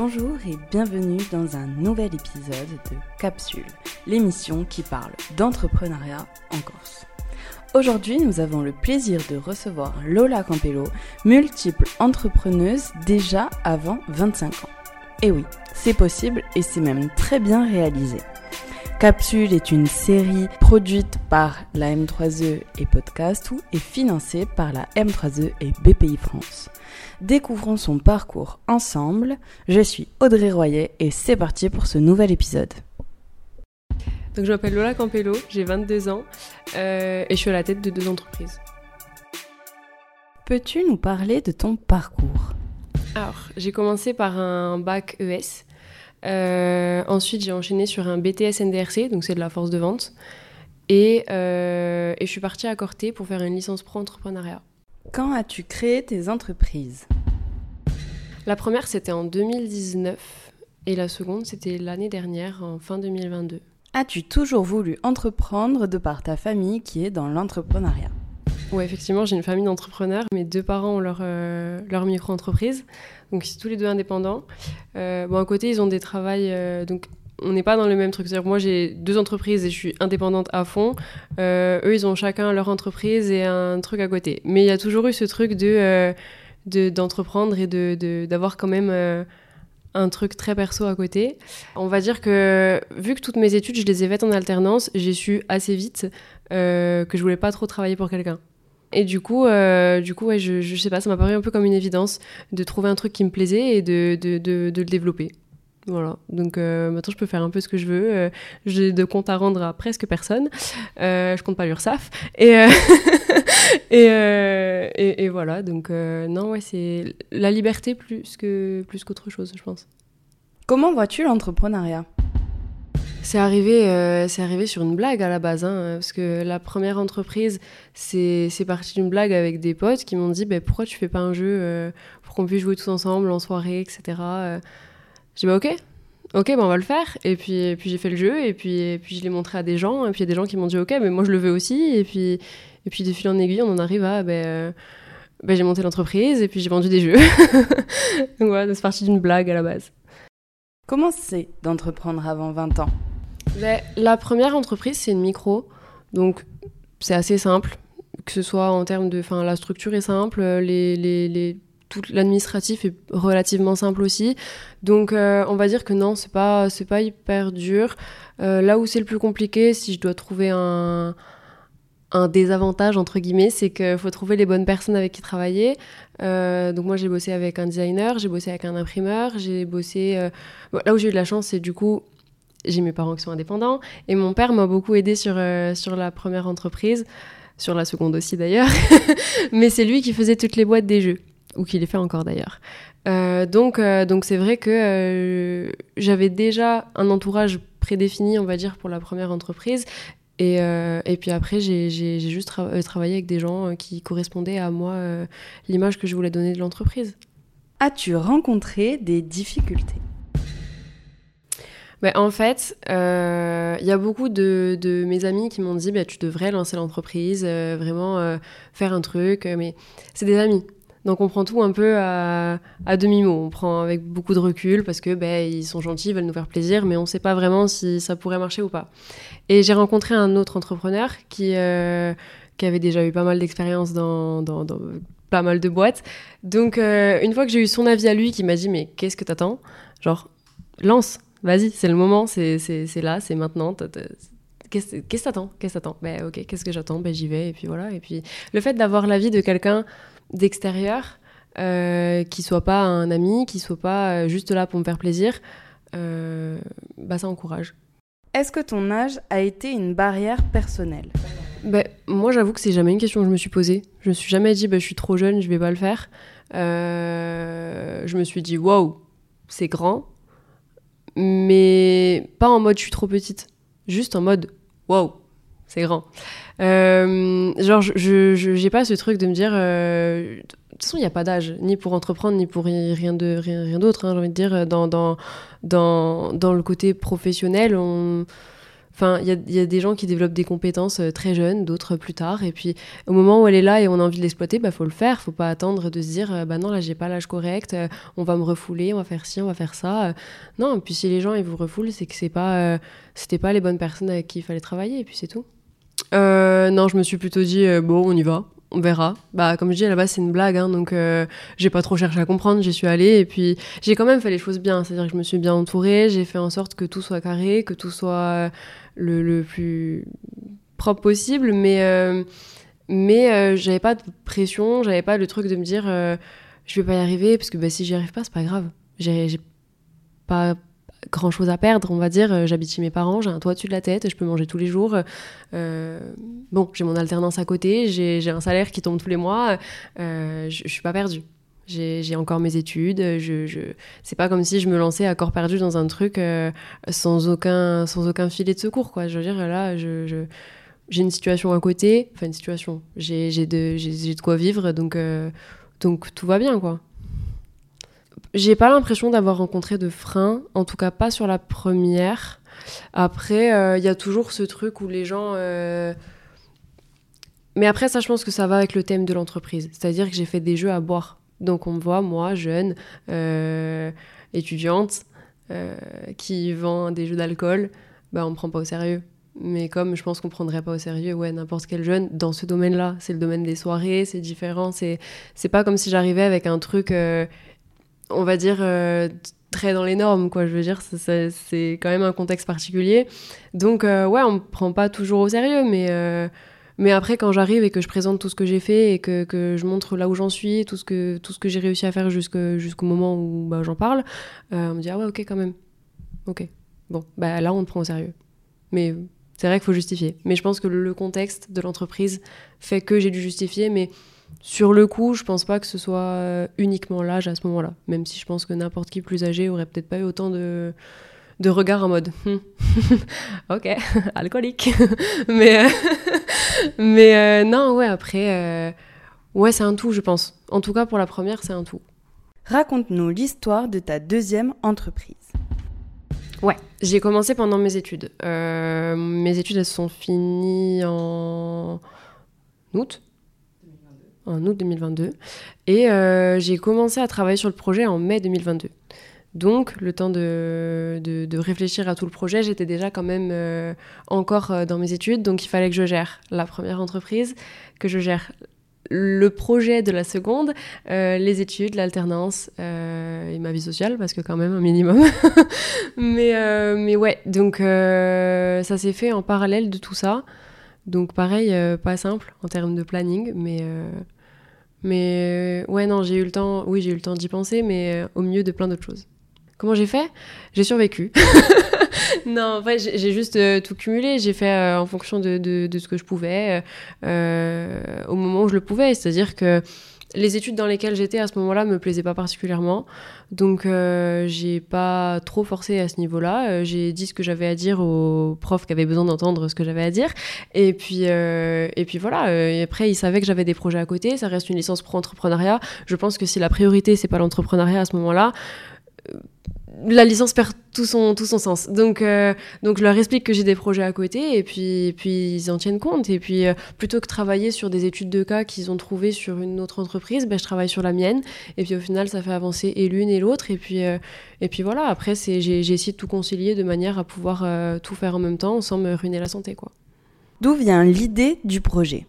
Bonjour et bienvenue dans un nouvel épisode de Capsule, l'émission qui parle d'entrepreneuriat en Corse. Aujourd'hui, nous avons le plaisir de recevoir Lola Campello, multiple entrepreneuse déjà avant 25 ans. Et oui, c'est possible et c'est même très bien réalisé. Capsule est une série produite par la M3E et Podcast ou est financée par la M3E et BPI France. Découvrons son parcours ensemble. Je suis Audrey Royer et c'est parti pour ce nouvel épisode. Donc je m'appelle Lola Campello, j'ai 22 ans euh, et je suis à la tête de deux entreprises. Peux-tu nous parler de ton parcours? Alors, j'ai commencé par un bac ES. Euh, ensuite, j'ai enchaîné sur un BTS NDRC, donc c'est de la force de vente. Et, euh, et je suis partie à Corté pour faire une licence pro entrepreneuriat. Quand as-tu créé tes entreprises? La première, c'était en 2019 et la seconde, c'était l'année dernière, en fin 2022. As-tu toujours voulu entreprendre de par ta famille qui est dans l'entrepreneuriat? Oui, effectivement, j'ai une famille d'entrepreneurs. Mes deux parents ont leur, euh, micro-entreprise, donc ils sont tous les deux indépendants. Euh, bon, à côté, ils ont des travails, euh, donc on n'est pas dans le même truc. C'est-à-dire moi, j'ai deux entreprises et je suis indépendante à fond. Eux, ils ont chacun leur entreprise et un truc à côté. Mais il y a toujours eu ce truc de de- d'entreprendre et de de- d'avoir quand même un truc très perso à côté. On va dire que vu que toutes mes études, je les ai faites en alternance, j'ai su assez vite que je voulais pas trop travailler pour quelqu'un. Et du coup, euh, du coup, ouais, je, je sais pas, ça m'a paru un peu comme une évidence de trouver un truc qui me plaisait et de, de, de, le développer. Voilà, donc euh, maintenant je peux faire un peu ce que je veux. Euh, J'ai de comptes à rendre à presque personne. Euh, je compte pas l'URSSAF. Et, euh, et, et, et voilà, donc non, ouais, c'est la liberté plus que plus qu'autre chose, je pense. Comment vois-tu l'entrepreneuriat? C'est arrivé, euh, arrivé sur une blague à la base, hein, parce que la première entreprise, c'est parti d'une blague avec des potes qui m'ont dit bah, pourquoi tu fais pas un jeu euh, pour qu'on puisse jouer tous ensemble en soirée, etc. Euh, J'ai dit bah ok, ok, bah, on va le faire. Et puis, puis j'ai fait le jeu, et puis, puis je l'ai montré à des gens, et puis il y a des gens qui m'ont dit ok, mais moi je le veux aussi. Et puis, et puis de fil en aiguille, on en arrive à bah, euh, bah, j'ai monté l'entreprise, et puis j'ai vendu des jeux. Donc voilà, c'est parti d'une blague à la base. Comment c'est d'entreprendre avant 20 ans? Ben, la première entreprise, c'est une micro. Donc, c'est assez simple. Que ce soit en termes de. Enfin, la structure est simple. Tout l'administratif est relativement simple aussi. Donc, euh, on va dire que non, c'est pas, c'est pas hyper dur. Euh, là où c'est le plus compliqué, si je dois trouver un un désavantage entre guillemets, c'est qu'il faut trouver les bonnes personnes avec qui travailler. Euh, donc moi j'ai bossé avec un designer, j'ai bossé avec un imprimeur, j'ai bossé. là où j'ai eu de la chance, c'est du coup j'ai mes parents qui sont indépendants et mon père m'a beaucoup aidé sur euh, sur la première entreprise, sur la seconde aussi d'ailleurs. Mais c'est lui qui faisait toutes les boîtes des jeux ou qui les fait encore d'ailleurs. Euh, donc euh, donc c'est vrai que j'avais déjà un entourage prédéfini, on va dire, pour la première entreprise. Et, et puis après, j'ai juste tra- travaillé avec des gens qui correspondaient à moi, l'image que je voulais donner de l'entreprise. As-tu rencontré des difficultés? En fait, euh, il y a beaucoup de, mes amis qui m'ont dit bah, tu devrais lancer l'entreprise, euh, vraiment euh, faire un truc. euh, Mais c'est des amis. Donc on prend tout un peu à, demi-mot. On prend avec beaucoup de recul parce que ben, ils sont gentils, ils veulent nous faire plaisir, mais on ne sait pas vraiment si ça pourrait marcher ou pas. Et j'ai rencontré un autre entrepreneur qui, euh, avait déjà eu pas mal d'expérience dans, pas mal de boîtes. Donc euh, une fois que j'ai eu son avis à lui qui m'a dit mais qu'est-ce que t'attends? Genre lance, vas-y, c'est le moment, c'est là, c'est maintenant. Qu'est-ce que t'attends Qu'est-ce que t'attends? Ben ok, qu'est-ce que j'attends? Ben j'y vais et puis voilà. Et puis le fait d'avoir l'avis de quelqu'un d'extérieur, euh, qui soit pas un ami, qui soit pas euh, juste là pour me faire plaisir, euh, bah ça encourage. Est-ce que ton âge a été une barrière personnelle? Ben, moi, j'avoue que c'est jamais une question que je me suis posée. Je me suis jamais dit, ben, je suis trop jeune, je vais pas le faire. Euh, je me suis dit, waouh, c'est grand. Mais pas en mode, je suis trop petite. Juste en mode, waouh, c'est grand. Euh, genre, je- j'ai pas ce truc de me dire. euh, de toute façon, il n'y a pas d'âge, ni pour entreprendre, ni pour ri- rien rien, rien d'autre. hein, j'ai envie de dire, dans, dans, dans, dans le côté professionnel, on Enfin, il y, a, des gens qui développent des compétences euh, très jeunes, d'autres plus tard. Et puis, au moment où elle est là et on a envie de l'exploiter, bah faut le faire. Faut pas attendre de se dire, euh, bah non, là, j'ai pas l'âge correct, euh, on va me refouler, on va faire ci, on va faire ça. non, puis si les gens ils vous refoulent, c'est que c'est pas, c'était pas les bonnes personnes avec qui il fallait travailler. Et puis c'est tout. non, je me suis plutôt dit, bon, on y va on verra. Bah, comme je dis, à la base, c'est une blague, hein, donc euh, j'ai pas trop cherché à comprendre, j'y suis allée, et puis j'ai quand même fait les choses bien, c'est-à-dire que je me suis bien entourée, j'ai fait en sorte que tout soit carré, que tout soit euh, le, plus propre possible, mais, euh, mais j'avais pas de pression, j'avais pas le truc de me dire je vais pas y arriver, parce que bah, si j'y arrive pas, c'est pas grave. J'ai pas grand chose à perdre, on va dire. Euh, j'habite chez mes parents, j'ai un toit dessus de la tête, je peux manger tous les jours. Euh, bon, j'ai mon alternance à côté, j'ai un salaire qui tombe tous les mois. Euh, je, suis pas perdue. J'ai encore mes études. Je, je... C'est pas comme si je me lançais à corps perdu dans un truc sans, aucun, sans aucun filet de secours. Quoi. Je veux dire, là, j'ai une situation à côté. Enfin, une situation. J'ai de, quoi vivre, donc, donc tout va bien, quoi. J'ai pas l'impression d'avoir rencontré de freins, en tout cas pas sur la première. Après, euh, il y a toujours ce truc où les gens. Euh, mais après, ça, je pense que ça va avec le thème de l'entreprise. C'est-à-dire que j'ai fait des jeux à boire. Donc, on me voit, moi, jeune, euh, étudiante, qui vend des jeux d'alcool, bah, on me prend pas au sérieux. Mais comme je pense qu'on prendrait pas au sérieux, ouais, n'importe quel jeune dans ce domaine-là. C'est le domaine des soirées, c'est différent. C'est pas comme si j'arrivais avec un truc on va dire, euh, très dans les normes, quoi. Je veux dire, c'est quand même un contexte particulier. Donc, euh, ouais, on me prend pas toujours au sérieux, mais, euh, mais après, quand j'arrive et que je présente tout ce que j'ai fait et que, je montre là où j'en suis, tout ce que, j'ai réussi à faire jusqu'au moment où bah, j'en parle, on me dit, ah ouais, ok, quand même. Ok. Bon, bah là, on te prend au sérieux. Mais c'est vrai qu'il faut justifier. Mais je pense que le contexte de l'entreprise fait que j'ai dû justifier, mais sur le coup, je pense pas que ce soit euh, uniquement l'âge à ce moment-là, même si je pense que n'importe qui plus âgé aurait peut-être pas eu autant de, de regard en mode hmm. ok, alcoolique. mais euh, mais euh, non, ouais, après, ouais, c'est un tout, je pense. En tout cas, pour la première, c'est un tout. Raconte-nous l'histoire de ta deuxième entreprise. Ouais, j'ai commencé pendant mes études. mes études, elles sont finies en août en août 2022. Et euh, j'ai commencé à travailler sur le projet en mai 2022. Donc, le temps de, de, réfléchir à tout le projet, j'étais déjà quand même euh, encore euh, dans mes études. Donc, il fallait que je gère la première entreprise, que je gère le projet de la seconde, les études, l'alternance et ma vie sociale, parce que quand même un minimum. mais, mais ouais, donc ça s'est fait en parallèle de tout ça. Donc pareil, pas simple en termes de planning, mais mais euh, ouais, non, j'ai eu le temps, oui, j'ai eu le temps d'y penser, mais euh, au milieu de plein d'autres choses. Comment j'ai fait? J'ai survécu. non, en fait, j'ai juste euh, tout cumulé. J'ai fait en fonction de, de, de, ce que je pouvais, au moment où je le pouvais. C'est-à-dire que les études dans lesquelles j'étais à ce moment-là me plaisaient pas particulièrement. Donc euh, j'ai pas trop forcé à ce niveau-là. Euh, j'ai dit ce que j'avais à dire aux profs qui avaient besoin d'entendre ce que j'avais à dire. Et puis, euh, et puis voilà. Et après, ils savaient que j'avais des projets à côté. Ça reste une licence pro-entrepreneuriat. Je pense que si la priorité, c'est pas l'entrepreneuriat à ce moment-là, la licence perd tout son, tout son sens. Donc, euh, donc je leur explique que j'ai des projets à côté et puis, puis ils en tiennent compte. Et puis, euh, plutôt que travailler sur des études de cas qu'ils ont trouvées sur une autre entreprise, ben, je travaille sur la mienne. Et puis au final, ça fait avancer et l'une et l'autre. Et, puis euh, et puis voilà, après, j'ai essayé de tout concilier de manière à pouvoir tout faire en même temps sans me ruiner la santé. quoi. D'où vient l'idée du projet?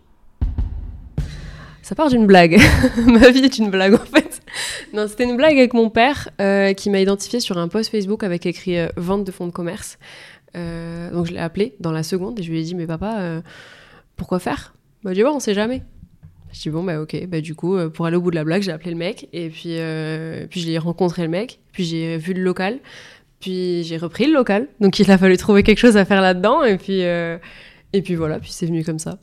Ça part d'une blague. Ma vie est une blague en fait. Non, c'était une blague avec mon père euh, qui m'a identifié sur un post Facebook avec écrit euh, vente de fonds de commerce. Euh, donc je l'ai appelé dans la seconde et je lui ai dit mais papa pourquoi faire? Bah dit bon on sait jamais. Je dis bon bah ok bah du coup pour aller au bout de la blague j'ai appelé le mec et puis puis j'ai rencontré le mec puis j'ai vu le local puis j'ai repris le local donc il a fallu trouver quelque chose à faire là-dedans et puis et puis voilà puis c'est venu comme ça.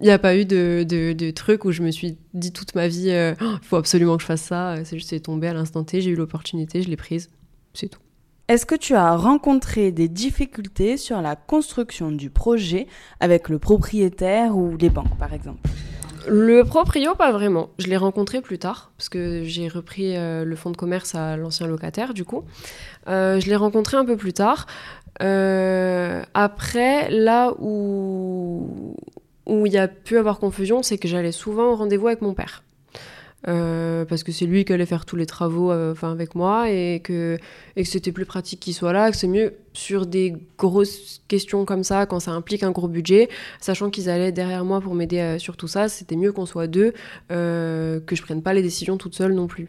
Il n'y a pas eu de, de, truc où je me suis dit toute ma vie, euh, oh, il faut absolument que je fasse ça. C'est juste, c'est tombé à l'instant T, j'ai eu l'opportunité, je l'ai prise. C'est tout. Est-ce que tu as rencontré des difficultés sur la construction du projet avec le propriétaire ou les banques, par exemple? Le proprio, pas vraiment. Je l'ai rencontré plus tard, parce que j'ai repris euh, le fonds de commerce à l'ancien locataire, du coup. Euh, je l'ai rencontré un peu plus tard. Euh, après, là où où il y a pu avoir confusion, c'est que j'allais souvent au rendez-vous avec mon père. Euh, parce que c'est lui qui allait faire tous les travaux euh, avec moi et que, et c'était plus pratique qu'il soit là, que c'est mieux sur des grosses questions comme ça, quand ça implique un gros budget, sachant qu'ils allaient derrière moi pour m'aider euh, sur tout ça, c'était mieux qu'on soit deux, que je prenne pas les décisions toute seule non plus.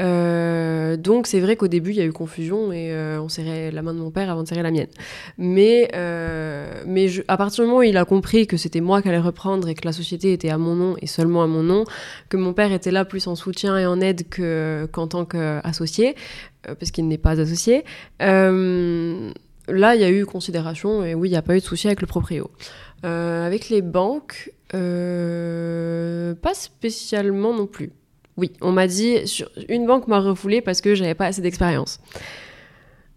Euh, donc c'est vrai qu'au début il y a eu confusion et euh, on serrait la main de mon père avant de serrer la mienne. Mais, euh, mais à partir du moment où il a compris que c'était moi qui allais reprendre et que la société était à mon nom et seulement à mon nom, que mon père était là plus en soutien et en aide qu'en tant qu'associé, parce qu'il n'est pas associé, là il y a eu considération et oui il n'y a pas eu de souci avec le proprio. avec les banques, pas spécialement non plus. Oui, on m'a dit, une banque m'a refoulé parce que j'avais pas assez d'expérience.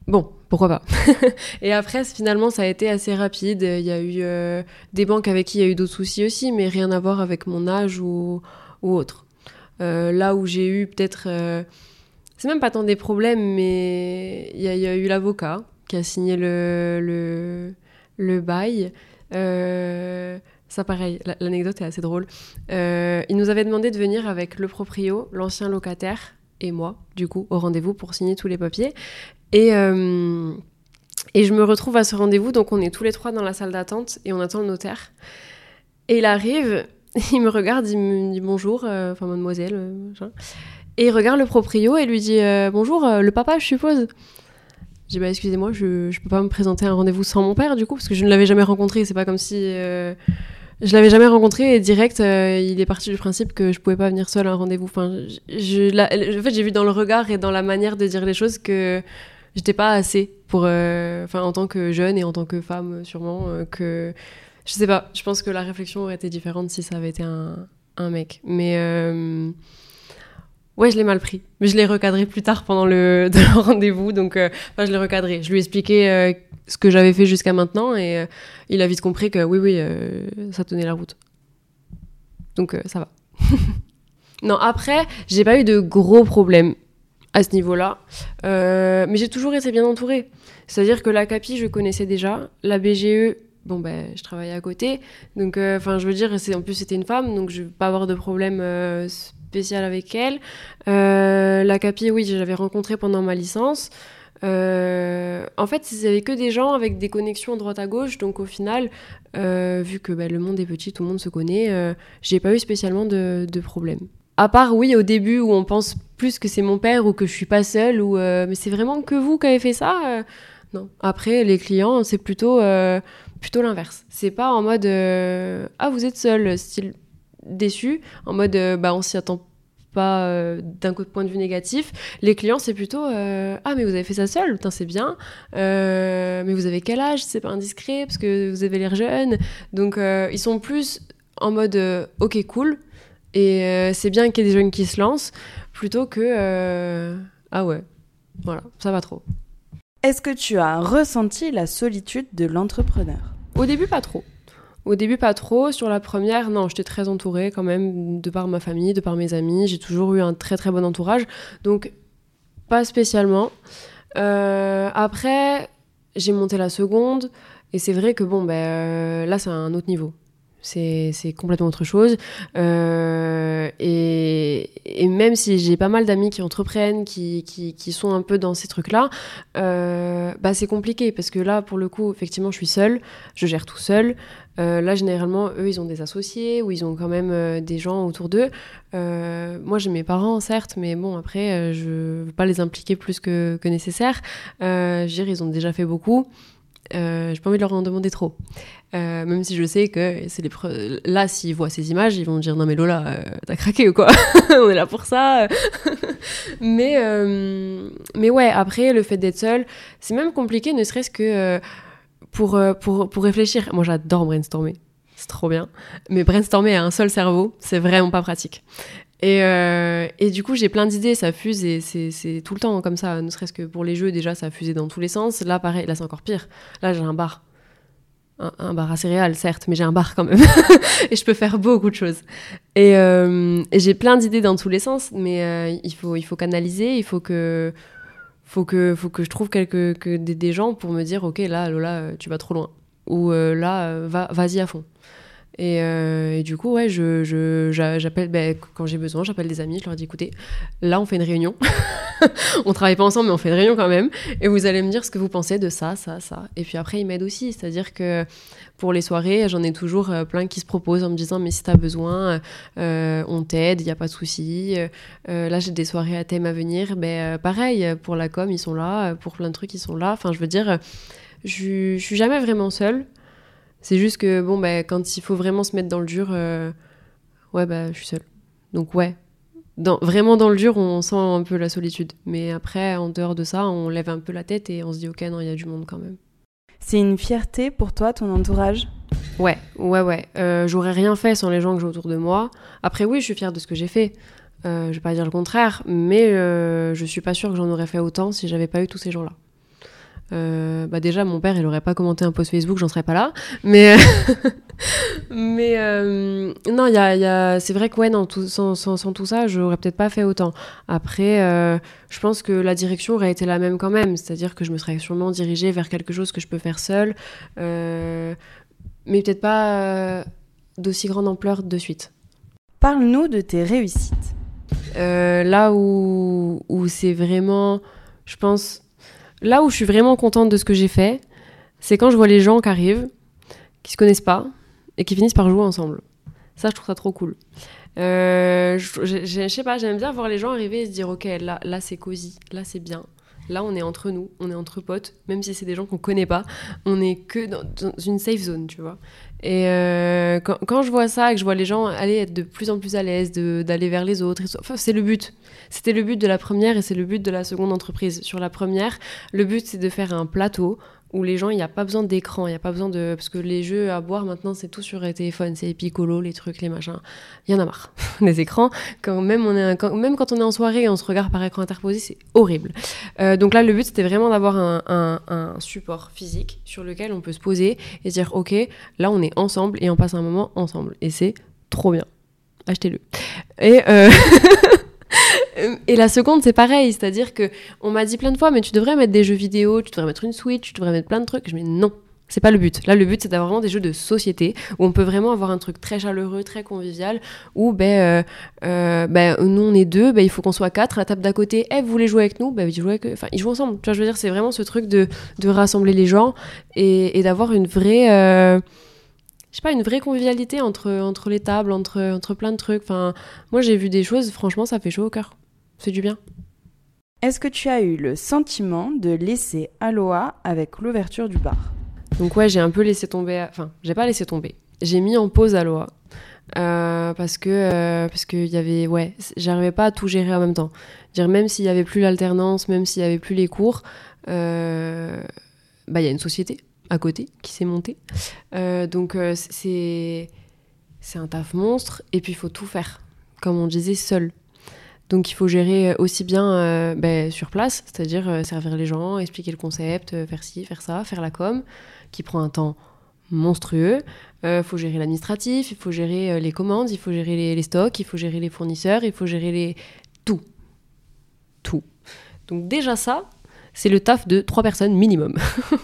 Bon, pourquoi pas. et après, finalement, ça a été assez rapide. Il y a eu euh, des banques avec qui il y a eu d'autres soucis aussi, mais rien à voir avec mon âge ou, autre. Euh, là où j'ai eu peut-être... Euh, c'est même pas tant des problèmes, mais il y, a eu l'avocat qui a signé le, bail. Ça, pareil, l'anecdote est assez drôle. Euh, il nous avait demandé de venir avec le proprio, l'ancien locataire et moi, du coup, au rendez-vous pour signer tous les papiers. Et, euh, et je me retrouve à ce rendez-vous, donc on est tous les trois dans la salle d'attente et on attend le notaire. Et il arrive, il me regarde, il me dit bonjour, euh, enfin mademoiselle, et il regarde le proprio et lui dit bonjour, le papa, je suppose. J'ai dit bah excusez-moi, je, je peux pas me présenter à un rendez-vous sans mon père du coup, parce que je ne l'avais jamais rencontré, c'est pas comme si je l'avais jamais rencontré et direct, euh, il est parti du principe que je pouvais pas venir seul à un rendez-vous. Enfin, en fait, j'ai vu dans le regard et dans la manière de dire les choses que j'étais pas assez pour, euh, en tant que jeune et en tant que femme, sûrement, euh, que je sais pas. Je pense que la réflexion aurait été différente si ça avait été un, un mec. Mais Ouais, je l'ai mal pris. Mais je l'ai recadré plus tard pendant le, rendez-vous. Donc, euh, je l'ai recadré. Je lui ai expliqué euh, ce que j'avais fait jusqu'à maintenant et euh, il a vite compris que oui, oui, ça tenait la route. Donc, ça va. non, après, j'ai pas eu de gros problèmes à ce niveau-là. mais j'ai toujours été bien entourée. C'est-à-dire que la CAPI, je connaissais déjà. La BGE, bon ben je travaillais à côté donc enfin je veux dire en plus c'était une femme donc je vais pas avoir de problème spécial avec elle. Euh, la Capi, oui, je l'avais rencontrée pendant ma licence. Euh, en fait, il n'y avait que des gens avec des connexions droite à gauche, donc au final, euh, vu que bah, le monde est petit, tout le monde se connaît, j'ai pas eu spécialement de, de problème. À part, oui, au début où on pense plus que c'est mon père ou que je suis pas seule, ou mais c'est vraiment que vous qui avez fait ça. non. Après, les clients, c'est plutôt plutôt l'inverse. C'est pas en mode ah vous êtes seul, style déçu, en mode euh, bah on s'y attend pas euh, d'un point de vue négatif. Les clients, c'est plutôt euh, Ah, mais vous avez fait ça seul, c'est bien. mais vous avez quel âge? C'est pas indiscret parce que vous avez l'air jeune. Donc, ils sont plus en mode Ok, cool. Et c'est bien qu'il y ait des jeunes qui se lancent plutôt que Ah ouais, voilà, ça va trop. Est-ce que tu as ressenti la solitude de l'entrepreneur? Au début, pas trop. Au début, pas trop. Sur la première, non, j'étais très entourée quand même, de par ma famille, de par mes amis. J'ai toujours eu un très très bon entourage. Donc, pas spécialement. Euh, après, j'ai monté la seconde. Et c'est vrai que bon, ben, euh, là, c'est un autre niveau. C'est complètement autre chose. Euh, et, et, même si j'ai pas mal d'amis qui entreprennent, qui, qui, qui, sont un peu dans ces trucs-là, bah c'est compliqué parce que là, pour le coup, effectivement, je suis seule, je gère tout seul. Euh, là, généralement, eux, ils ont des associés ou ils ont quand même euh, des gens autour d'eux. Euh, moi, j'ai mes parents, certes, mais bon, après, je ne veux pas les impliquer plus que, nécessaire. je dire, ils ont déjà fait beaucoup. Euh, j'ai pas envie de leur en demander trop. même si je sais que c'est les là, s'ils voient ces images, ils vont dire non mais Lola, t'as craqué ou quoi? On est là pour ça. mais mais ouais, après le fait d'être seule, c'est même compliqué, ne serait-ce que pour, euh, pour, pour réfléchir. Moi, j'adore brainstormer. C'est trop bien. Mais brainstormer à un seul cerveau, c'est vraiment pas pratique. Et, euh, et du coup, j'ai plein d'idées, ça fuse et c'est tout le temps comme ça. Ne serait-ce que pour les jeux, déjà, ça fusait dans tous les sens. Là, pareil, là, c'est encore pire. Là, j'ai un bar. un, bar à céréales, certes, mais j'ai un bar quand même. et je peux faire beaucoup de choses. Et, j'ai plein d'idées dans tous les sens, mais il, faut, il faut canaliser, il faut que, faut que, faut que je trouve quelques, que des, gens pour me dire, ok, là, Lola, tu vas trop loin. Ou là, va, vas-y à fond. Euh, et, du coup, ouais, je, j'appelle, ben, quand j'ai besoin, j'appelle des amis, je leur dis écoutez, là, on fait une réunion. on travaille pas ensemble, mais on fait une réunion quand même. Et vous allez me dire ce que vous pensez de ça, ça, ça. Et puis après, ils m'aident aussi. C'est-à-dire que pour les soirées, j'en ai toujours euh, plein qui se proposent en me disant mais si tu as besoin, euh, on t'aide, il n'y a pas de souci. là, j'ai des soirées à thème à venir. Ben, pareil, pour la com, ils sont là. Pour plein de trucs, ils sont là. Enfin, je veux dire, je, je suis jamais vraiment seule. C'est juste que, bon, bah, quand il faut vraiment se mettre dans le dur, euh, ouais, bah, je suis seule. Donc, ouais. Dans, vraiment dans le dur, on sent un peu la solitude. Mais après, en dehors de ça, on lève un peu la tête et on se dit, ok, non, il y a du monde quand même. C'est une fierté pour toi, ton entourage? Ouais, ouais, ouais. Euh, j'aurais rien fait sans les gens que j'ai autour de moi. Après, oui, je suis fière de ce que j'ai fait. Euh, je vais pas dire le contraire, mais je suis pas sûre que j'en aurais fait autant si j'avais pas eu tous ces gens-là. Euh, bah déjà, mon père, il aurait pas commenté un post Facebook, j'en serais pas là. Mais, mais euh, non, y a, y a... c'est vrai que ouais, non, tout, sans, sans, sans, tout ça, j'aurais peut-être pas fait autant. Après, euh, je pense que la direction aurait été la même quand même, c'est-à-dire que je me serais sûrement dirigée vers quelque chose que je peux faire seule, mais peut-être pas d'aussi grande ampleur de suite. Parle-nous de tes réussites. là où, où c'est vraiment, je pense Là où je suis vraiment contente de ce que j'ai fait, c'est quand je vois les gens qui arrivent, qui se connaissent pas, et qui finissent par jouer ensemble. Ça, je trouve ça trop cool. Euh, je, sais pas, j'aime bien voir les gens arriver et se dire, ok, là, là c'est cosy, là c'est bien. Là, on est entre nous, on est entre potes, même si c'est des gens qu'on connaît pas, on est que dans, une safe zone, tu vois. Et euh, quand, je vois ça, et que je vois les gens aller être de plus en plus à l'aise, d'aller vers les autres, c'est le but. C'était le but de la première et c'est le but de la seconde entreprise. Sur la première, le but c'est de faire un plateau où les gens, il n'y a pas besoin d'écran, il n'y a pas besoin de... Parce que les jeux à boire maintenant, c'est tout sur les téléphones, c'est Piccolo, les trucs, les machins. Il y en a marre. les écrans, quand même, on est quand... même quand on est en soirée et on se regarde par écran interposé, c'est horrible. Euh, donc là, le but, c'était vraiment d'avoir un, un, support physique sur lequel on peut se poser et dire, ok, là, on est ensemble et on passe un moment ensemble. Et c'est trop bien. Achetez-le. Et... Euh... Et la seconde, c'est pareil, c'est-à-dire que on m'a dit plein de fois, mais tu devrais mettre des jeux vidéo, tu devrais mettre une Switch, tu devrais mettre plein de trucs. Je me dis non, c'est pas le but. Là, le but, c'est d'avoir vraiment des jeux de société où on peut vraiment avoir un truc très chaleureux, très convivial. Où, ben, euh, euh, ben nous, on est deux, ben, il faut qu'on soit quatre. À la table d'à côté, eh, vous voulez jouer avec nous? Ben, ils jouent, avec... enfin, ils jouent ensemble. Tu vois, je veux dire, c'est vraiment ce truc de, de rassembler les gens et, d'avoir une vraie. Euh, pas, une vraie convivialité entre, entre les tables, entre, entre plein de trucs. Enfin, moi, j'ai vu des choses, franchement, ça fait chaud au cœur fait du bien. Est-ce que tu as eu le sentiment de laisser Aloha avec l'ouverture du bar? Donc ouais, j'ai un peu laissé tomber, enfin, j'ai pas laissé tomber. J'ai mis en pause Aloha. Euh, parce que euh, parce qu'il y avait ouais j'arrivais pas à tout gérer en même temps dire même s'il y avait plus l'alternance même s'il y avait plus les cours euh, bah il y a une société à côté qui s'est montée donc c'est c'est un taf monstre et puis il faut tout faire comme on disait seul donc il faut gérer aussi bien euh, ben, sur place, c'est-à-dire euh, servir les gens, expliquer le concept, euh, faire ci, faire ça, faire la com, qui prend un temps monstrueux. Il faut gérer l'administratif, il faut gérer les commandes, il faut gérer les, les, stocks, il faut gérer les fournisseurs, il faut gérer les... tout. Tout. Donc déjà ça, c'est le taf de trois personnes minimum.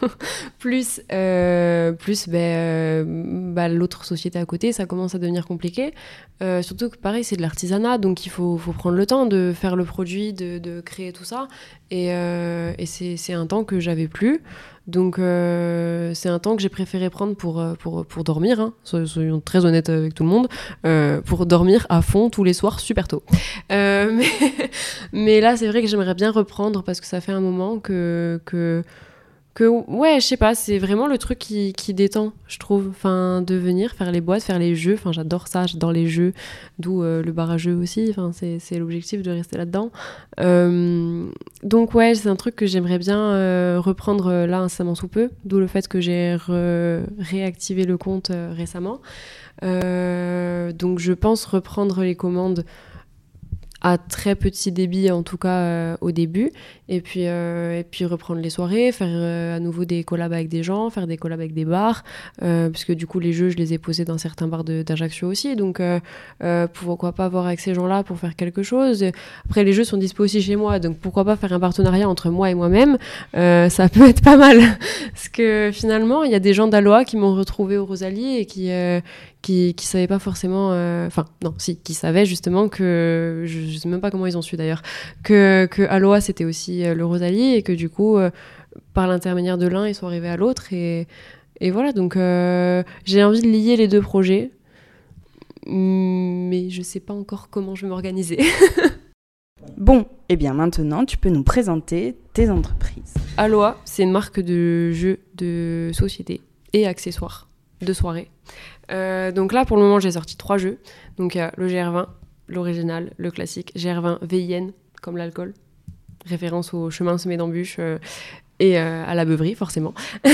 plus euh, plus ben, euh, bah, l'autre société à côté, ça commence à devenir compliqué. Euh, surtout que pareil, c'est de l'artisanat, donc il faut, faut, prendre le temps de faire le produit, de, de créer tout ça. Et, et c'est un temps que j'avais plus. Donc euh, c'est un temps que j'ai préféré prendre pour, euh, pour, pour dormir, hein. soyons très honnêtes avec tout le monde, euh, pour dormir à fond tous les soirs super tôt. mais, mais, là c'est vrai que j'aimerais bien reprendre parce que ça fait un moment que, que que ouais je sais pas c'est vraiment le truc qui, qui, détend je trouve. Enfin de venir faire les boîtes faire les jeux. Enfin j'adore ça j'adore les jeux d'où euh, le bar à jeux aussi. C'est l'objectif de rester là dedans euh, donc ouais c'est un truc que j'aimerais bien euh, reprendre là incessamment sous peu d'où le fait que j'ai réactivé le compte récemment. Donc je pense reprendre les commandes à très petit débit en tout cas euh, au début. Et puis et puis reprendre les soirées faire à nouveau des collabs avec des gens faire des collabs avec des bars puisque du coup les jeux je les ai posés dans certains bars d'Ajaccio aussi. Donc pourquoi pas avoir avec ces gens là pour faire quelque chose. Après les jeux sont dispo aussi chez moi donc pourquoi pas faire un partenariat entre moi et moi-même. Ça peut être pas mal. Parce que finalement il y a des gens d'Aloa qui m'ont retrouvé au Rosalie et qui qui, qui savaient pas forcément, euh, enfin non, si, qui savaient justement que, je, ne sais même pas comment ils ont su d'ailleurs, que, que Aloha c'était aussi euh, le Rosalie et que du coup, euh, par l'intermédiaire de l'un, ils sont arrivés à l'autre et, et voilà, donc j'ai envie de lier les deux projets, mais je sais pas encore comment je vais m'organiser. Bon, et eh bien maintenant, tu peux nous présenter tes entreprises. Aloha, c'est une marque de jeux de société et accessoires de soirée. Euh, donc là, pour le moment, j'ai sorti trois jeux. Donc le GR20, l'original, le classique, GR20 VIN, comme l'alcool, référence au chemin semé d'embûches euh, et euh, à la beuverie, forcément. j'ai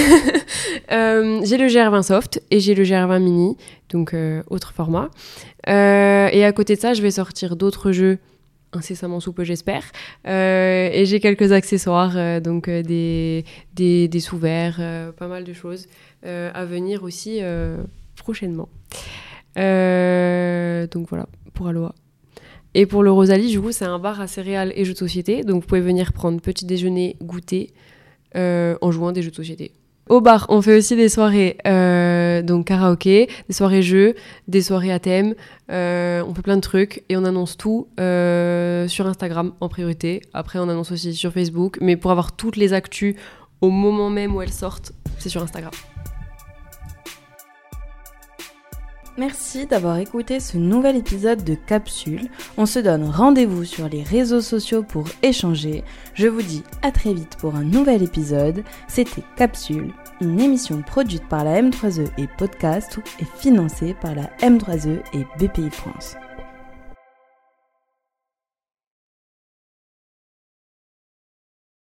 le GR20 soft et j'ai le GR20 mini, donc autre format. et à côté de ça, je vais sortir d'autres jeux incessamment sous peu j'espère. et j'ai quelques accessoires, donc des, des, des sous-verts, pas mal de choses à venir aussi prochainement. Euh, donc voilà, pour Aloha. Et pour le Rosalie, du coup, c'est un bar à céréales et jeux de société. Donc vous pouvez venir prendre petit déjeuner, goûter euh, en jouant des jeux de société. Au bar, on fait aussi des soirées euh, donc karaoké, des soirées jeux, des soirées à thème. on fait plein de trucs et on annonce tout sur Instagram en priorité. Après, on annonce aussi sur Facebook. Mais pour avoir toutes les actus au moment même où elles sortent, c'est sur Instagram. Merci d'avoir écouté ce nouvel épisode de Capsule. On se donne rendez-vous sur les réseaux sociaux pour échanger. Je vous dis à très vite pour un nouvel épisode. C'était Capsule, une émission produite par la M3E et Podcast et financée par la M3E et BPI France.